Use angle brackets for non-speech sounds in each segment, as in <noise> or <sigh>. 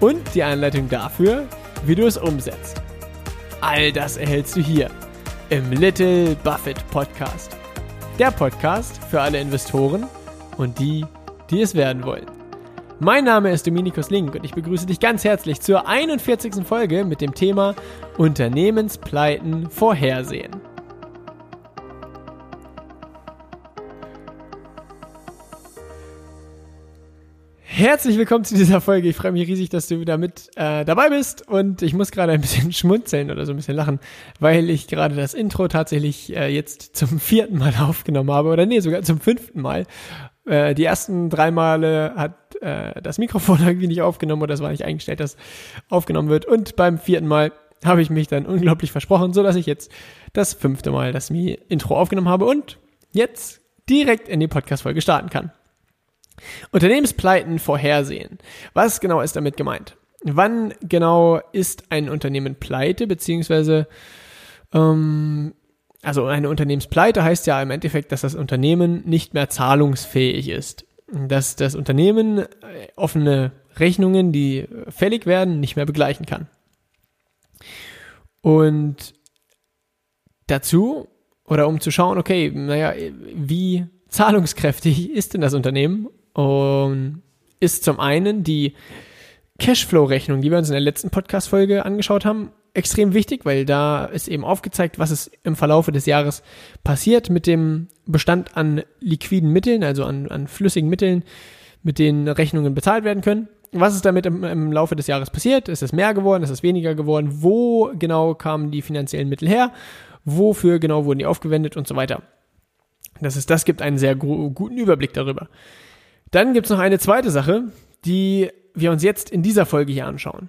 Und die Anleitung dafür, wie du es umsetzt. All das erhältst du hier im Little Buffett Podcast. Der Podcast für alle Investoren und die, die es werden wollen. Mein Name ist Dominikus Link und ich begrüße dich ganz herzlich zur 41. Folge mit dem Thema Unternehmenspleiten vorhersehen. Herzlich willkommen zu dieser Folge. Ich freue mich riesig, dass du wieder mit äh, dabei bist und ich muss gerade ein bisschen <laughs> schmunzeln oder so ein bisschen lachen, weil ich gerade das Intro tatsächlich äh, jetzt zum vierten Mal <laughs> aufgenommen habe oder nee, sogar zum fünften Mal. Äh, die ersten drei Male hat äh, das Mikrofon <laughs> irgendwie nicht aufgenommen oder es war nicht eingestellt, dass aufgenommen wird und beim vierten Mal habe ich mich dann unglaublich versprochen, so dass ich jetzt das fünfte Mal das Intro aufgenommen habe und jetzt direkt in die Podcast-Folge starten kann. Unternehmenspleiten vorhersehen. Was genau ist damit gemeint? Wann genau ist ein Unternehmen pleite, beziehungsweise ähm, also eine Unternehmenspleite heißt ja im Endeffekt, dass das Unternehmen nicht mehr zahlungsfähig ist. Dass das Unternehmen äh, offene Rechnungen, die fällig werden, nicht mehr begleichen kann. Und dazu, oder um zu schauen, okay, naja, wie zahlungskräftig ist denn das Unternehmen und ist zum einen die Cashflow-Rechnung, die wir uns in der letzten Podcast-Folge angeschaut haben, extrem wichtig, weil da ist eben aufgezeigt, was ist im Verlaufe des Jahres passiert mit dem Bestand an liquiden Mitteln, also an, an flüssigen Mitteln, mit denen Rechnungen bezahlt werden können. Was ist damit im, im Laufe des Jahres passiert? Ist es mehr geworden? Ist es weniger geworden? Wo genau kamen die finanziellen Mittel her? Wofür genau wurden die aufgewendet und so weiter? Das ist, das gibt einen sehr guten Überblick darüber. Dann gibt es noch eine zweite Sache, die wir uns jetzt in dieser Folge hier anschauen.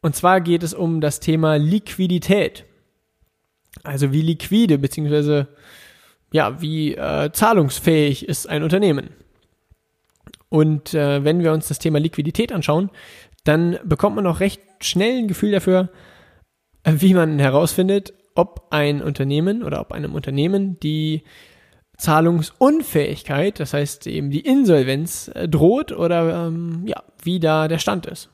Und zwar geht es um das Thema Liquidität. Also wie liquide bzw. ja, wie äh, zahlungsfähig ist ein Unternehmen. Und äh, wenn wir uns das Thema Liquidität anschauen, dann bekommt man auch recht schnell ein Gefühl dafür, äh, wie man herausfindet, ob ein Unternehmen oder ob einem Unternehmen die Zahlungsunfähigkeit, das heißt eben die Insolvenz äh, droht oder ähm, ja, wie da der Stand ist.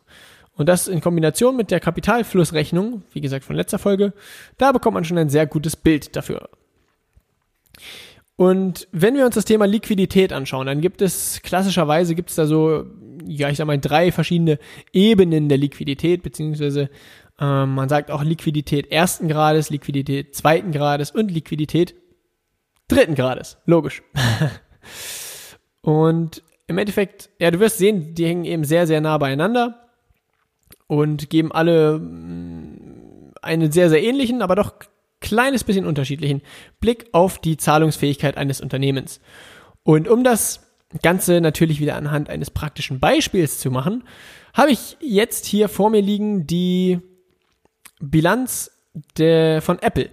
Und das in Kombination mit der Kapitalflussrechnung, wie gesagt von letzter Folge, da bekommt man schon ein sehr gutes Bild dafür. Und wenn wir uns das Thema Liquidität anschauen, dann gibt es klassischerweise gibt es da so, ja, ich sag mal, drei verschiedene Ebenen der Liquidität, beziehungsweise ähm, man sagt auch Liquidität ersten Grades, Liquidität zweiten Grades und Liquidität dritten Grades. Logisch. <laughs> und im Endeffekt, ja, du wirst sehen, die hängen eben sehr, sehr nah beieinander und geben alle mm, einen sehr, sehr ähnlichen, aber doch kleines bisschen unterschiedlichen Blick auf die Zahlungsfähigkeit eines Unternehmens. Und um das Ganze natürlich wieder anhand eines praktischen Beispiels zu machen, habe ich jetzt hier vor mir liegen die Bilanz der, von Apple.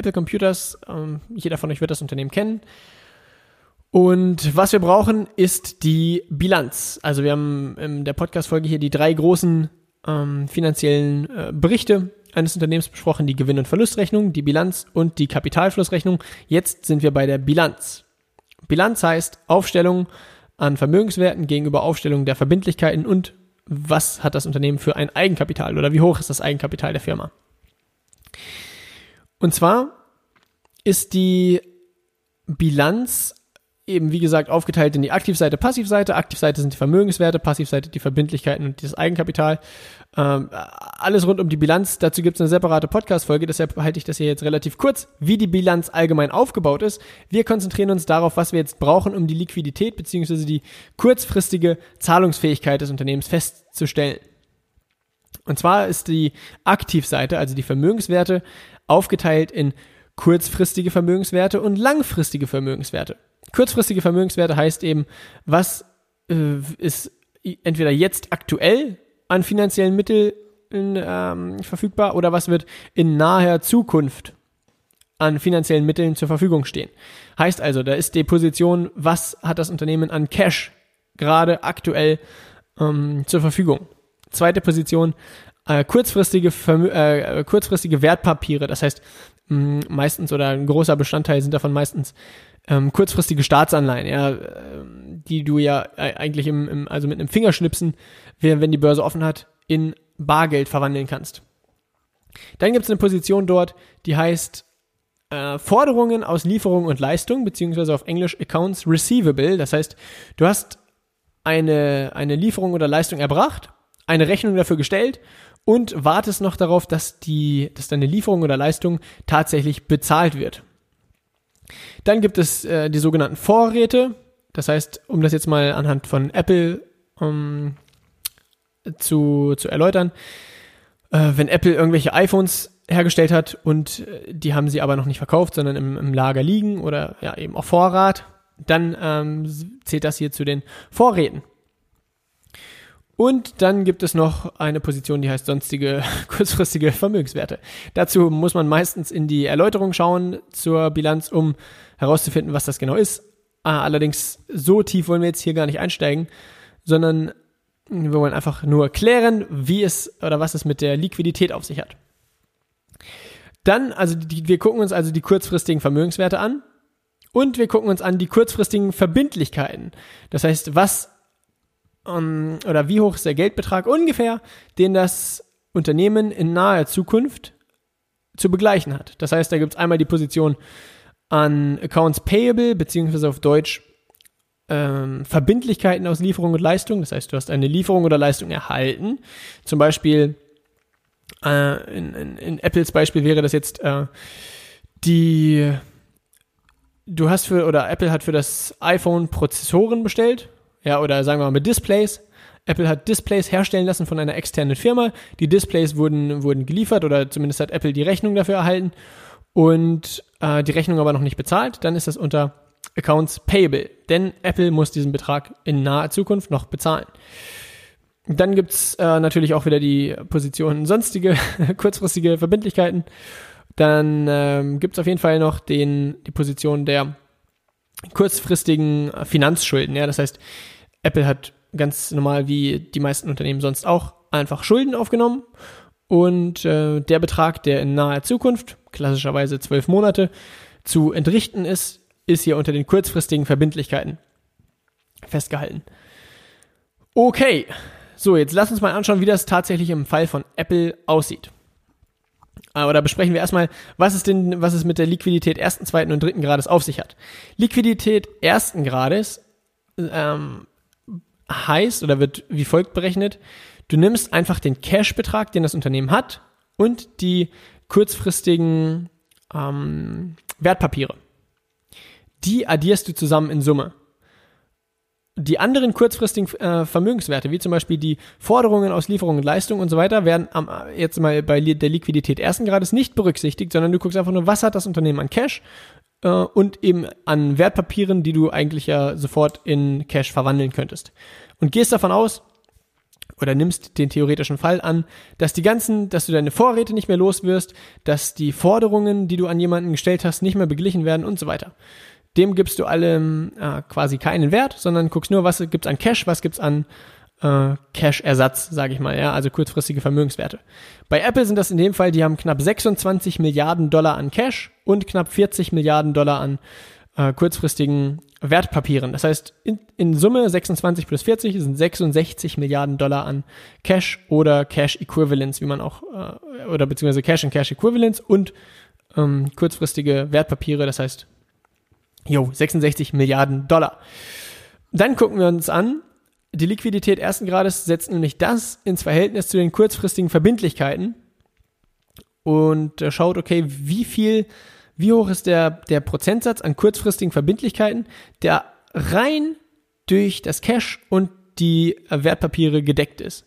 Apple Computers. Ähm, jeder von euch wird das Unternehmen kennen. Und was wir brauchen, ist die Bilanz. Also wir haben in der Podcast-Folge hier die drei großen ähm, finanziellen äh, Berichte eines Unternehmens besprochen, die Gewinn- und Verlustrechnung, die Bilanz und die Kapitalflussrechnung. Jetzt sind wir bei der Bilanz. Bilanz heißt Aufstellung an Vermögenswerten gegenüber Aufstellung der Verbindlichkeiten und was hat das Unternehmen für ein Eigenkapital oder wie hoch ist das Eigenkapital der Firma. Und zwar ist die Bilanz eben, wie gesagt, aufgeteilt in die Aktivseite, Passivseite. Aktivseite sind die Vermögenswerte, Passivseite die Verbindlichkeiten und das Eigenkapital. Ähm, alles rund um die Bilanz. Dazu gibt es eine separate Podcast-Folge, deshalb halte ich das hier jetzt relativ kurz, wie die Bilanz allgemein aufgebaut ist. Wir konzentrieren uns darauf, was wir jetzt brauchen, um die Liquidität bzw. die kurzfristige Zahlungsfähigkeit des Unternehmens festzustellen. Und zwar ist die Aktivseite, also die Vermögenswerte, aufgeteilt in kurzfristige Vermögenswerte und langfristige Vermögenswerte. Kurzfristige Vermögenswerte heißt eben, was äh, ist entweder jetzt aktuell an finanziellen Mitteln ähm, verfügbar oder was wird in naher Zukunft an finanziellen Mitteln zur Verfügung stehen. Heißt also, da ist die Position, was hat das Unternehmen an Cash gerade aktuell ähm, zur Verfügung. Zweite Position, äh, kurzfristige, Vermö äh, kurzfristige Wertpapiere. Das heißt, mh, meistens oder ein großer Bestandteil sind davon meistens ähm, kurzfristige Staatsanleihen, ja, äh, die du ja äh, eigentlich im, im, also mit einem Fingerschnipsen, wenn die Börse offen hat, in Bargeld verwandeln kannst. Dann gibt es eine Position dort, die heißt äh, Forderungen aus Lieferung und Leistung, beziehungsweise auf Englisch Accounts Receivable. Das heißt, du hast eine, eine Lieferung oder Leistung erbracht, eine Rechnung dafür gestellt und wartest noch darauf, dass, die, dass deine Lieferung oder Leistung tatsächlich bezahlt wird. Dann gibt es äh, die sogenannten Vorräte. Das heißt, um das jetzt mal anhand von Apple um, ähm, zu, zu erläutern, äh, wenn Apple irgendwelche iPhones hergestellt hat und äh, die haben sie aber noch nicht verkauft, sondern im, im Lager liegen oder ja eben auf Vorrat, dann ähm, zählt das hier zu den Vorräten. Und dann gibt es noch eine Position, die heißt sonstige <laughs> kurzfristige Vermögenswerte. Dazu muss man meistens in die Erläuterung schauen zur Bilanz, um herauszufinden, was das genau ist. Ah, allerdings so tief wollen wir jetzt hier gar nicht einsteigen, sondern wir wollen einfach nur klären, wie es oder was es mit der Liquidität auf sich hat. Dann, also die, wir gucken uns also die kurzfristigen Vermögenswerte an und wir gucken uns an die kurzfristigen Verbindlichkeiten. Das heißt, was um, oder wie hoch ist der Geldbetrag ungefähr, den das Unternehmen in naher Zukunft zu begleichen hat. Das heißt, da gibt es einmal die Position an Accounts Payable, beziehungsweise auf Deutsch ähm, Verbindlichkeiten aus Lieferung und Leistung. Das heißt, du hast eine Lieferung oder Leistung erhalten. Zum Beispiel äh, in, in, in, Apples Beispiel wäre das jetzt äh, die du hast für oder Apple hat für das iPhone Prozessoren bestellt ja, oder sagen wir mal mit Displays. Apple hat Displays herstellen lassen von einer externen Firma. Die Displays wurden, wurden geliefert oder zumindest hat Apple die Rechnung dafür erhalten und äh, die Rechnung aber noch nicht bezahlt. Dann ist das unter Accounts Payable, denn Apple muss diesen Betrag in naher Zukunft noch bezahlen. Dann gibt's äh, natürlich auch wieder die Position sonstige <laughs> kurzfristige Verbindlichkeiten. Dann ähm, gibt auf jeden Fall noch den, die Position der kurzfristigen Finanzschulden. Ja, das heißt, Apple hat ganz normal wie die meisten Unternehmen sonst auch einfach Schulden aufgenommen und äh, der Betrag, der in naher Zukunft, klassischerweise zwölf Monate, zu entrichten ist, ist hier unter den kurzfristigen Verbindlichkeiten festgehalten. Okay, so jetzt lass uns mal anschauen, wie das tatsächlich im Fall von Apple aussieht. Oder besprechen wir erstmal, was ist denn, was es mit der Liquidität ersten, zweiten und dritten Grades auf sich hat. Liquidität ersten Grades ähm, heißt oder wird wie folgt berechnet, du nimmst einfach den Cash-Betrag, den das Unternehmen hat und die kurzfristigen ähm, Wertpapiere. Die addierst du zusammen in Summe. Die anderen kurzfristigen äh, Vermögenswerte, wie zum Beispiel die Forderungen aus Lieferung und Leistung und so weiter, werden am, jetzt mal bei der Liquidität ersten Grades nicht berücksichtigt, sondern du guckst einfach nur, was hat das Unternehmen an Cash äh, und eben an Wertpapieren, die du eigentlich ja sofort in Cash verwandeln könntest. Und gehst davon aus, oder nimmst den theoretischen Fall an, dass die ganzen, dass du deine Vorräte nicht mehr los wirst, dass die Forderungen, die du an jemanden gestellt hast, nicht mehr beglichen werden und so weiter dem gibst du allem äh, quasi keinen Wert, sondern guckst nur, was gibt's an Cash, was gibt's an äh, Cash-Ersatz, sage ich mal, ja, also kurzfristige Vermögenswerte. Bei Apple sind das in dem Fall, die haben knapp 26 Milliarden Dollar an Cash und knapp 40 Milliarden Dollar an äh, kurzfristigen Wertpapieren. Das heißt, in, in Summe 26 plus 40 sind 66 Milliarden Dollar an Cash oder Cash Equivalents, wie man auch, äh, oder beziehungsweise Cash und Cash Equivalents und ähm, kurzfristige Wertpapiere, das heißt Jo, 66 Milliarden Dollar. Dann gucken wir uns an, die Liquidität ersten Grades setzt nämlich das ins Verhältnis zu den kurzfristigen Verbindlichkeiten und äh, schaut, okay, wie viel, wie hoch ist der, der Prozentsatz an kurzfristigen Verbindlichkeiten, der rein durch das Cash und die äh, Wertpapiere gedeckt ist.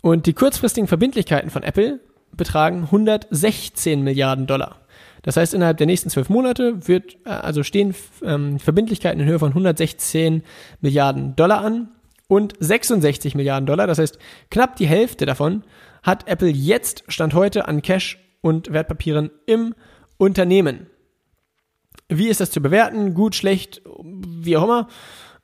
Und die kurzfristigen Verbindlichkeiten von Apple betragen 116 Milliarden Dollar. Das heißt, innerhalb der nächsten zwölf Monate wird, äh, also stehen ähm, Verbindlichkeiten in Höhe von 116 Milliarden Dollar an und 66 Milliarden Dollar. Das heißt, knapp die Hälfte davon hat Apple jetzt, Stand heute, an Cash und Wertpapieren im Unternehmen. Wie ist das zu bewerten? Gut, schlecht, wie auch immer.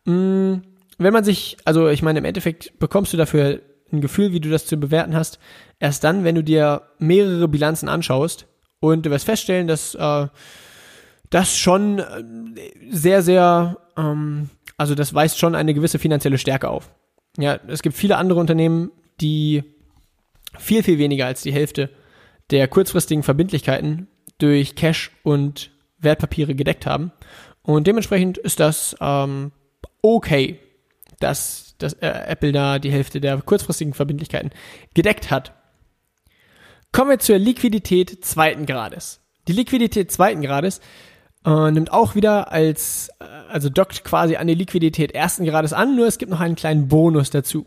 Mm, wenn man sich, also ich meine, im Endeffekt bekommst du dafür ein Gefühl, wie du das zu bewerten hast, erst dann, wenn du dir mehrere Bilanzen anschaust und du wirst feststellen, dass äh, das schon äh, sehr, sehr, ähm, also das weist schon eine gewisse finanzielle Stärke auf. Ja, es gibt viele andere Unternehmen, die viel, viel weniger als die Hälfte der kurzfristigen Verbindlichkeiten durch Cash und Wertpapiere gedeckt haben. Und dementsprechend ist das ähm, okay, dass, dass äh, Apple da die Hälfte der kurzfristigen Verbindlichkeiten gedeckt hat. Kommen wir zur Liquidität zweiten Grades. Die Liquidität zweiten Grades äh, nimmt auch wieder als, äh, also dockt quasi an die Liquidität ersten Grades an, nur es gibt noch einen kleinen Bonus dazu.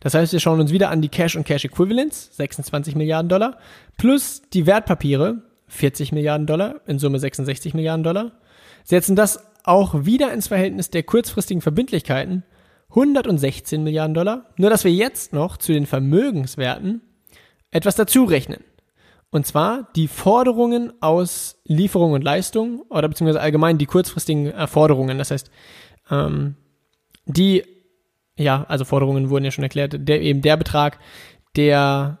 Das heißt, wir schauen uns wieder an die Cash und Cash Equivalents, 26 Milliarden Dollar, plus die Wertpapiere, 40 Milliarden Dollar, in Summe 66 Milliarden Dollar, setzen das auch wieder ins Verhältnis der kurzfristigen Verbindlichkeiten, 116 Milliarden Dollar, nur dass wir jetzt noch zu den Vermögenswerten etwas dazu rechnen. Und zwar die Forderungen aus Lieferung und Leistung oder beziehungsweise allgemein die kurzfristigen Forderungen. Das heißt, ähm, die, ja, also Forderungen wurden ja schon erklärt, der, eben der Betrag, der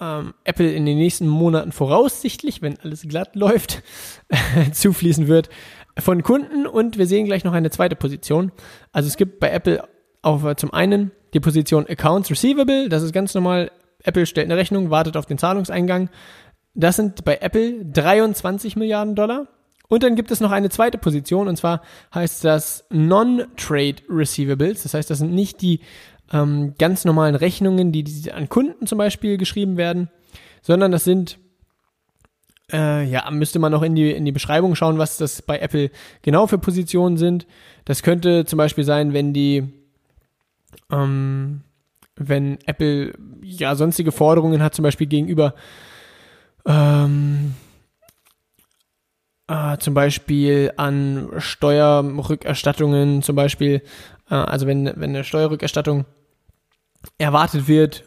ähm, Apple in den nächsten Monaten voraussichtlich, wenn alles glatt läuft, <laughs> zufließen wird von Kunden. Und wir sehen gleich noch eine zweite Position. Also es gibt bei Apple auch äh, zum einen die Position Accounts Receivable, das ist ganz normal Apple stellt eine Rechnung, wartet auf den Zahlungseingang. Das sind bei Apple 23 Milliarden Dollar. Und dann gibt es noch eine zweite Position, und zwar heißt das Non-Trade Receivables. Das heißt, das sind nicht die ähm, ganz normalen Rechnungen, die, die an Kunden zum Beispiel geschrieben werden, sondern das sind, äh, ja, müsste man noch in die, in die Beschreibung schauen, was das bei Apple genau für Positionen sind. Das könnte zum Beispiel sein, wenn die, ähm, wenn Apple ja sonstige Forderungen hat, zum Beispiel gegenüber ähm, äh, zum Beispiel an Steuerrückerstattungen, zum Beispiel, äh, also wenn, wenn eine Steuerrückerstattung erwartet wird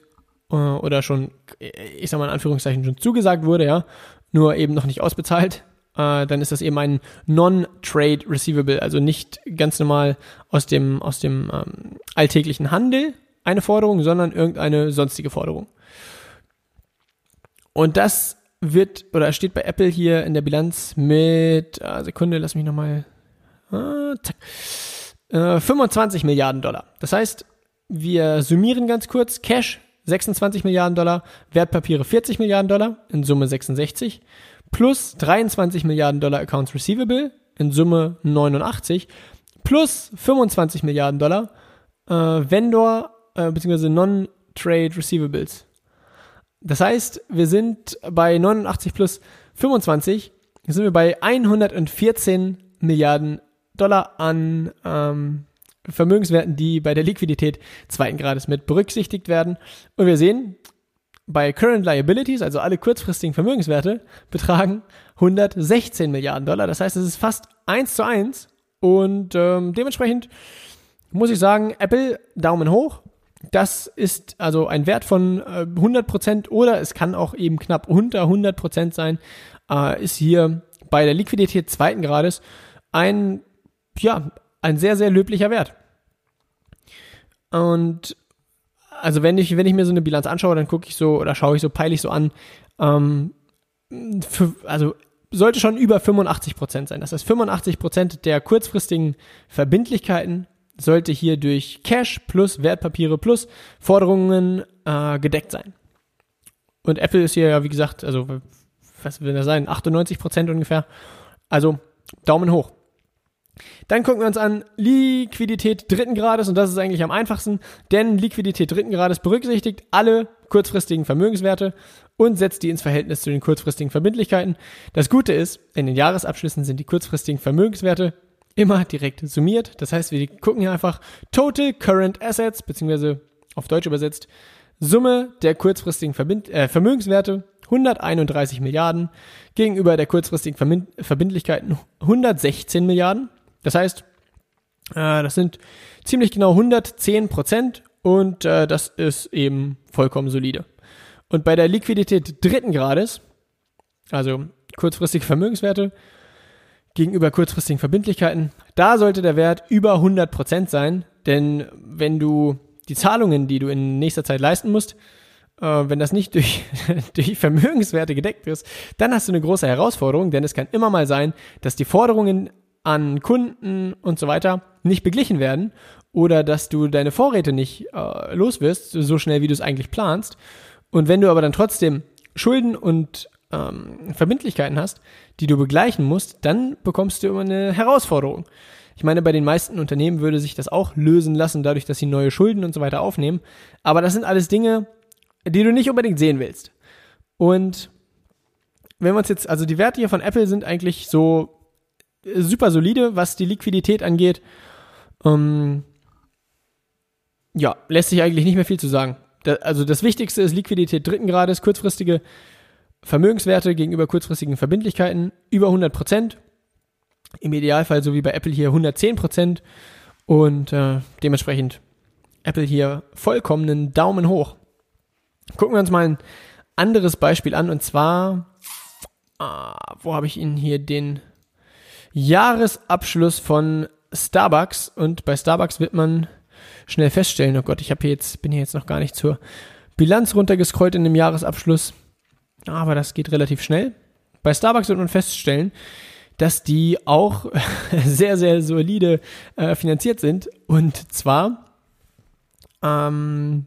äh, oder schon, ich sag mal in Anführungszeichen, schon zugesagt wurde, ja, nur eben noch nicht ausbezahlt, äh, dann ist das eben ein Non-Trade Receivable, also nicht ganz normal aus dem, aus dem ähm, alltäglichen Handel, eine Forderung, sondern irgendeine sonstige Forderung. Und das wird oder steht bei Apple hier in der Bilanz mit, äh, Sekunde, lass mich nochmal, zack, äh, 25 Milliarden Dollar. Das heißt, wir summieren ganz kurz, Cash 26 Milliarden Dollar, Wertpapiere 40 Milliarden Dollar, in Summe 66, plus 23 Milliarden Dollar Accounts Receivable, in Summe 89, plus 25 Milliarden Dollar äh, Vendor äh, beziehungsweise Non-Trade Receivables. Das heißt, wir sind bei 89 plus 25, sind wir bei 114 Milliarden Dollar an ähm, Vermögenswerten, die bei der Liquidität zweiten Grades mit berücksichtigt werden. Und wir sehen, bei Current Liabilities, also alle kurzfristigen Vermögenswerte, betragen 116 Milliarden Dollar. Das heißt, es ist fast eins zu eins. Und ähm, dementsprechend muss ich sagen, Apple Daumen hoch. Das ist also ein Wert von äh, 100% oder es kann auch eben knapp unter 100% sein, äh, ist hier bei der Liquidität zweiten Grades ein, ja, ein sehr, sehr löblicher Wert. Und also wenn ich, wenn ich mir so eine Bilanz anschaue, dann gucke ich so oder schaue ich so, peile ich so an, ähm, für, also sollte schon über 85% sein. Das heißt, 85% der kurzfristigen Verbindlichkeiten sollte hier durch Cash plus Wertpapiere plus Forderungen äh, gedeckt sein. Und Apple ist hier ja, wie gesagt, also was will das sein, 98 Prozent ungefähr. Also Daumen hoch. Dann gucken wir uns an Liquidität dritten Grades und das ist eigentlich am einfachsten, denn Liquidität dritten Grades berücksichtigt alle kurzfristigen Vermögenswerte und setzt die ins Verhältnis zu den kurzfristigen Verbindlichkeiten. Das Gute ist, in den Jahresabschlüssen sind die kurzfristigen Vermögenswerte immer direkt summiert. Das heißt, wir gucken hier einfach Total Current Assets, beziehungsweise auf Deutsch übersetzt, Summe der kurzfristigen Verbind äh, Vermögenswerte 131 Milliarden gegenüber der kurzfristigen Verbind Verbindlichkeiten 116 Milliarden. Das heißt, Äh, das sind ziemlich genau 110 Prozent und äh, das ist eben vollkommen solide. Und bei der Liquidität dritten Grades, also kurzfristige Vermögenswerte gegenüber kurzfristigen Verbindlichkeiten, da sollte der Wert über 100 Prozent sein, denn wenn du die Zahlungen, die du in nächster Zeit leisten musst, äh, wenn das nicht durch, <laughs> durch Vermögenswerte gedeckt ist, dann hast du eine große Herausforderung, denn es kann immer mal sein, dass die Forderungen an Kunden und so weiter nicht beglichen werden oder dass du deine Vorräte nicht äh, los wirst, so schnell wie du es eigentlich planst. Und wenn du aber dann trotzdem Schulden und ähm, Verbindlichkeiten hast, die du begleichen musst, dann bekommst du immer eine Herausforderung. Ich meine, bei den meisten Unternehmen würde sich das auch lösen lassen, dadurch, dass sie neue Schulden und so weiter aufnehmen. Aber das sind alles Dinge, die du nicht unbedingt sehen willst. Und wenn wir uns jetzt, also die Werte hier von Apple sind eigentlich so super solide, was die Liquidität angeht. Ähm, ja, lässt sich eigentlich nicht mehr viel zu sagen. Da, also das Wichtigste ist Liquidität dritten Grades, kurzfristige Vermögenswerte gegenüber kurzfristigen Verbindlichkeiten über 100 Prozent. Im Idealfall so wie bei Apple hier 110 Prozent und äh, dementsprechend Apple hier vollkommenen Daumen hoch. Gucken wir uns mal ein anderes Beispiel an und zwar, ah, wo habe ich Ihnen hier den Jahresabschluss von Starbucks und bei Starbucks wird man schnell feststellen, oh Gott, ich habe jetzt bin hier jetzt noch gar nicht zur Bilanz runtergescrollt in dem Jahresabschluss, aber das geht relativ schnell. Bei Starbucks wird man feststellen, dass die auch <laughs> sehr, sehr solide äh, finanziert sind. Und zwar ähm,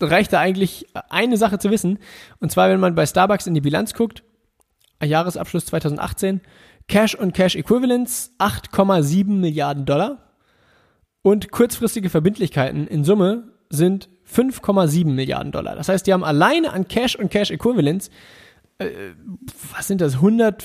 reicht da eigentlich eine Sache zu wissen. Und zwar, wenn man bei Starbucks in die Bilanz guckt, Jahresabschluss 2018, Cash und Cash Equivalents 8,7 Milliarden Dollar und kurzfristige Verbindlichkeiten in Summe sind 5,7 Milliarden Dollar. Das heißt, die haben alleine an Cash und Cash Equivalents, äh, was sind das, 100,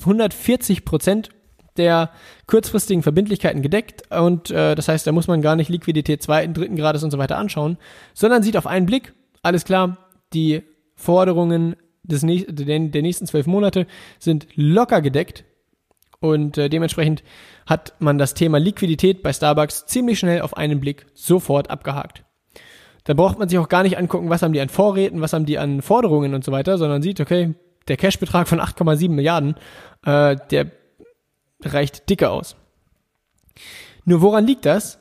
140 Prozent der kurzfristigen Verbindlichkeiten gedeckt und äh, das heißt, da muss man gar nicht Liquidität zweiten, dritten Grades und so weiter anschauen, sondern sieht auf einen Blick, alles klar, die Forderungen des, der nächsten zwölf Monate sind locker gedeckt und äh, dementsprechend hat man das Thema Liquidität bei Starbucks ziemlich schnell auf einen Blick sofort abgehakt. Da braucht man sich auch gar nicht angucken, was haben die an Vorräten, was haben die an Forderungen und so weiter, sondern sieht, okay, der Cashbetrag von 8,7 Milliarden, äh, der reicht dicke aus. Nur woran liegt das?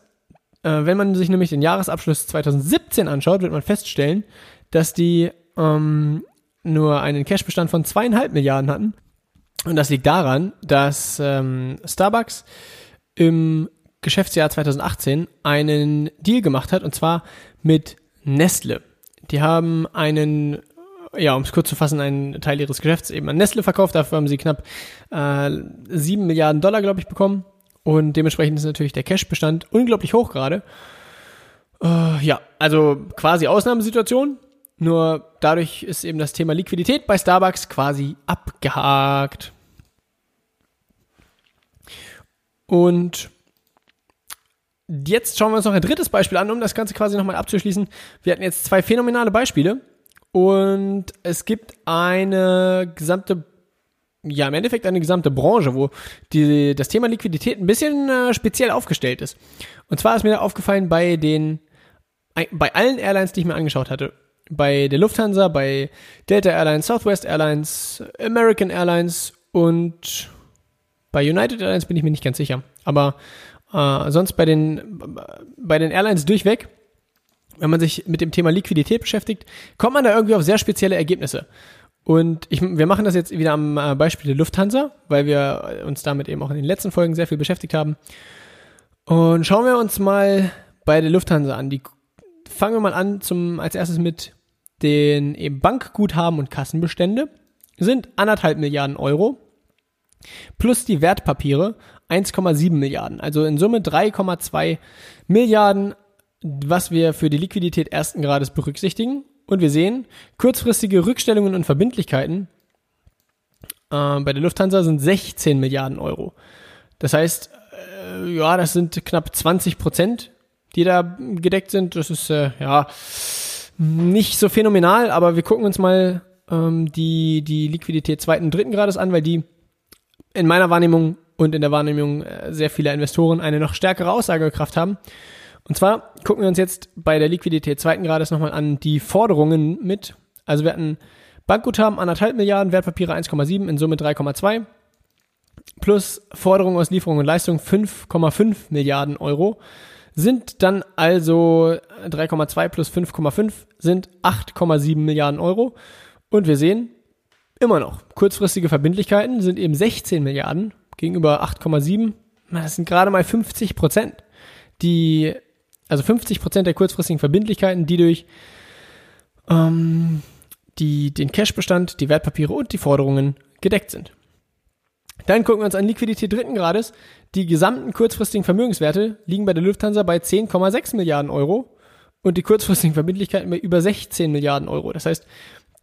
Äh, wenn man sich nämlich den Jahresabschluss 2017 anschaut, wird man feststellen, dass die ähm, nur einen Cashbestand von zweieinhalb Milliarden hatten. Und das liegt daran, dass ähm, Starbucks im Geschäftsjahr 2018 einen Deal gemacht hat, und zwar mit Nestle. Die haben einen ja, um es kurz zu fassen, einen Teil ihres Geschäfts eben an Nestle verkauft. Dafür haben sie knapp äh, 7 Milliarden Dollar, glaube ich, bekommen. Und dementsprechend ist natürlich der Cash-Bestand unglaublich hoch gerade. Äh, ja, also quasi Ausnahmesituation. Nur dadurch ist eben das Thema Liquidität bei Starbucks quasi abgehakt. Und jetzt schauen wir uns noch ein drittes Beispiel an, um das Ganze quasi nochmal abzuschließen. Wir hatten jetzt zwei phänomenale Beispiele. Und es gibt eine gesamte, ja, im Endeffekt eine gesamte Branche, wo die, das Thema Liquidität ein bisschen äh, speziell aufgestellt ist. Und zwar ist mir aufgefallen bei den, bei allen Airlines, die ich mir angeschaut hatte. Bei der Lufthansa, bei Delta Airlines, Southwest Airlines, American Airlines und bei United Airlines bin ich mir nicht ganz sicher. Aber äh, sonst bei den, bei den Airlines durchweg wenn man sich mit dem Thema Liquidität beschäftigt, kommt man da irgendwie auf sehr spezielle Ergebnisse. Und ich, wir machen das jetzt wieder am äh, Beispiel der Lufthansa, weil wir uns damit eben auch in den letzten Folgen sehr viel beschäftigt haben. Und schauen wir uns mal bei der Lufthansa an. Die fangen wir mal an zum als erstes mit den eben Bankguthaben und Kassenbestände sind anderthalb Milliarden Euro plus die Wertpapiere 1,7 Milliarden. Also in Summe 3,2 Milliarden was wir für die Liquidität ersten Grades berücksichtigen. Und wir sehen, kurzfristige Rückstellungen und Verbindlichkeiten äh, bei der Lufthansa sind 16 Milliarden Euro. Das heißt, äh, ja, das sind knapp 20 Prozent, die da gedeckt sind. Das ist äh, ja nicht so phänomenal, aber wir gucken uns mal ähm, die, die Liquidität zweiten dritten Grades an, weil die in meiner Wahrnehmung und in der Wahrnehmung äh, sehr vieler Investoren eine noch stärkere Aussagekraft haben. Und zwar gucken wir uns jetzt bei der Liquidität zweiten Grades nochmal an die Forderungen mit. Also wir hatten Bankguthaben anderthalb Milliarden, Wertpapiere 1,7, in Summe 3,2 plus Forderungen aus Lieferung und Leistung 5,5 Milliarden Euro sind dann also 3,2 plus 5,5 sind 8,7 Milliarden Euro. Und wir sehen immer noch, kurzfristige Verbindlichkeiten sind eben 16 Milliarden gegenüber 8,7. Das sind gerade mal 50 Prozent. Die, also 50 Prozent der kurzfristigen Verbindlichkeiten, die durch ähm, die, den Cashbestand, die Wertpapiere und die Forderungen gedeckt sind. Dann gucken wir uns an Liquidität dritten Grades. Die gesamten kurzfristigen Vermögenswerte liegen bei der Lufthansa bei 10,6 Milliarden Euro und die kurzfristigen Verbindlichkeiten bei über 16 Milliarden Euro. Das heißt,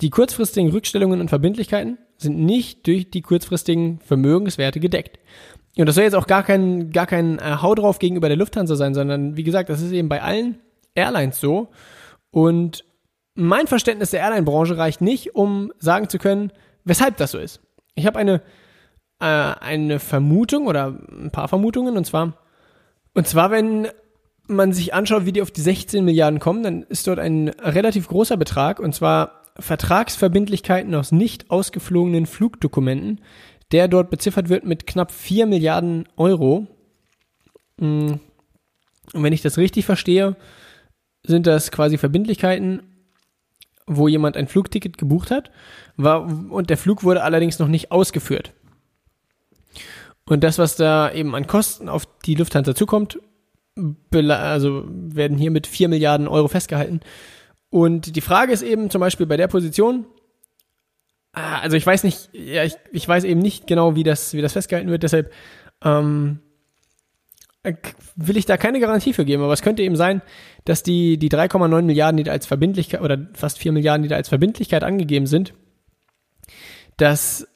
die kurzfristigen Rückstellungen und Verbindlichkeiten sind nicht durch die kurzfristigen Vermögenswerte gedeckt. Und das soll jetzt auch gar kein, gar kein äh, Hau drauf gegenüber der Lufthansa sein, sondern wie gesagt, das ist eben bei allen Airlines so. Und mein Verständnis der Airline-Branche reicht nicht, um sagen zu können, weshalb das so ist. Ich habe eine äh, eine Vermutung oder ein paar Vermutungen und zwar, und zwar, wenn man sich anschaut, wie die auf die 16 Milliarden kommen, dann ist dort ein relativ großer Betrag und zwar Vertragsverbindlichkeiten aus nicht ausgeflogenen Flugdokumenten, der dort beziffert wird mit knapp 4 Milliarden Euro. Mm. Und wenn ich das richtig verstehe, sind das quasi Verbindlichkeiten, wo jemand ein Flugticket gebucht hat, war, und der Flug wurde allerdings noch nicht ausgeführt. Und das, was da eben an Kosten auf die Lufthansa zukommt, also werden hier mit 4 Milliarden Euro festgehalten. Und die Frage ist eben zum Beispiel bei der Position, ah, also ich weiß nicht, ja, ich, ich weiß eben nicht genau, wie das, wie das festgehalten wird, deshalb ähm, will ich da keine Garantie für geben, aber es könnte eben sein, dass die, die 3,9 Milliarden, die da als Verbindlichkeit, oder fast 4 Milliarden, die da als Verbindlichkeit angegeben sind, dass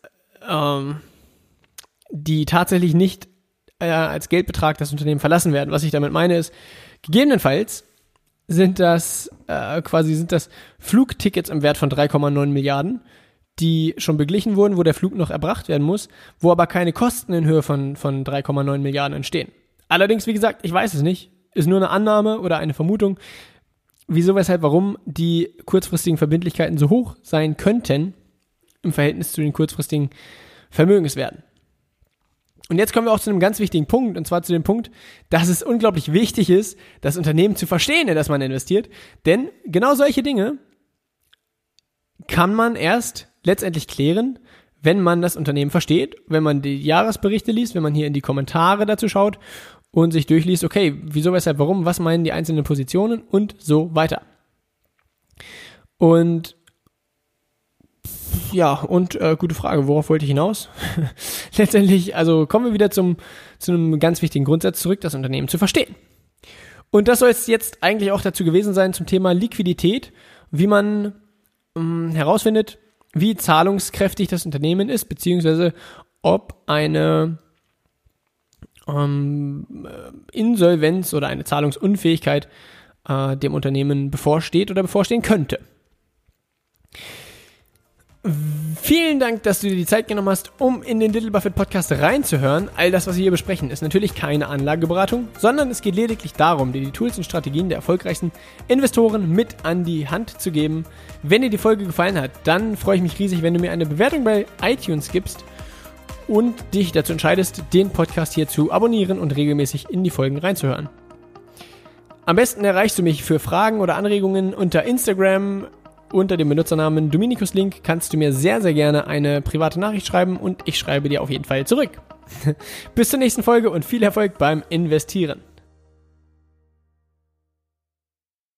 ähm, die tatsächlich nicht äh, als Geldbetrag das Unternehmen verlassen werden. Was ich damit meine ist, gegebenenfalls sind das äh, quasi sind das Flugtickets im Wert von 3,9 Milliarden, die schon beglichen wurden, wo der Flug noch erbracht werden muss, wo aber keine Kosten in Höhe von, von 3,9 Milliarden entstehen. Allerdings, wie gesagt, ich weiß es nicht, ist nur eine Annahme oder eine Vermutung, wieso, weshalb, warum die kurzfristigen Verbindlichkeiten so hoch sein könnten im Verhältnis zu den kurzfristigen Vermögenswerten. Und jetzt kommen wir auch zu einem ganz wichtigen Punkt, und zwar zu dem Punkt, dass es unglaublich wichtig ist, das Unternehmen zu verstehen, in das man investiert. Denn genau solche Dinge kann man erst letztendlich klären, wenn man das Unternehmen versteht, wenn man die Jahresberichte liest, wenn man hier in die Kommentare dazu schaut und sich durchliest, okay, wieso, weshalb, warum, was meinen die einzelnen Positionen und so weiter. Und ja, und äh, gute Frage, worauf wollte ich hinaus? <laughs> Letztendlich, also kommen wir wieder zum, zu einem ganz wichtigen Grundsatz zurück, das Unternehmen zu verstehen. Und das soll es jetzt eigentlich auch dazu gewesen sein zum Thema Liquidität, wie man ähm, herausfindet, wie zahlungskräftig das Unternehmen ist, beziehungsweise ob eine ähm, Insolvenz oder eine Zahlungsunfähigkeit äh, dem Unternehmen bevorsteht oder bevorstehen könnte. Vielen Dank, dass du dir die Zeit genommen hast, um in den Little Buffett Podcast reinzuhören. All das, was wir hier besprechen, ist natürlich keine Anlageberatung, sondern es geht lediglich darum, dir die Tools und Strategien der erfolgreichsten Investoren mit an die Hand zu geben. Wenn dir die Folge gefallen hat, dann freue ich mich riesig, wenn du mir eine Bewertung bei iTunes gibst und dich dazu entscheidest, den Podcast hier zu abonnieren und regelmäßig in die Folgen reinzuhören. Am besten erreichst du mich für Fragen oder Anregungen unter Instagram unter dem Benutzernamen Dominikus Link kannst du mir sehr, sehr gerne eine private Nachricht schreiben und ich schreibe dir auf jeden Fall zurück. <laughs> Bis zur nächsten Folge und viel Erfolg beim Investieren.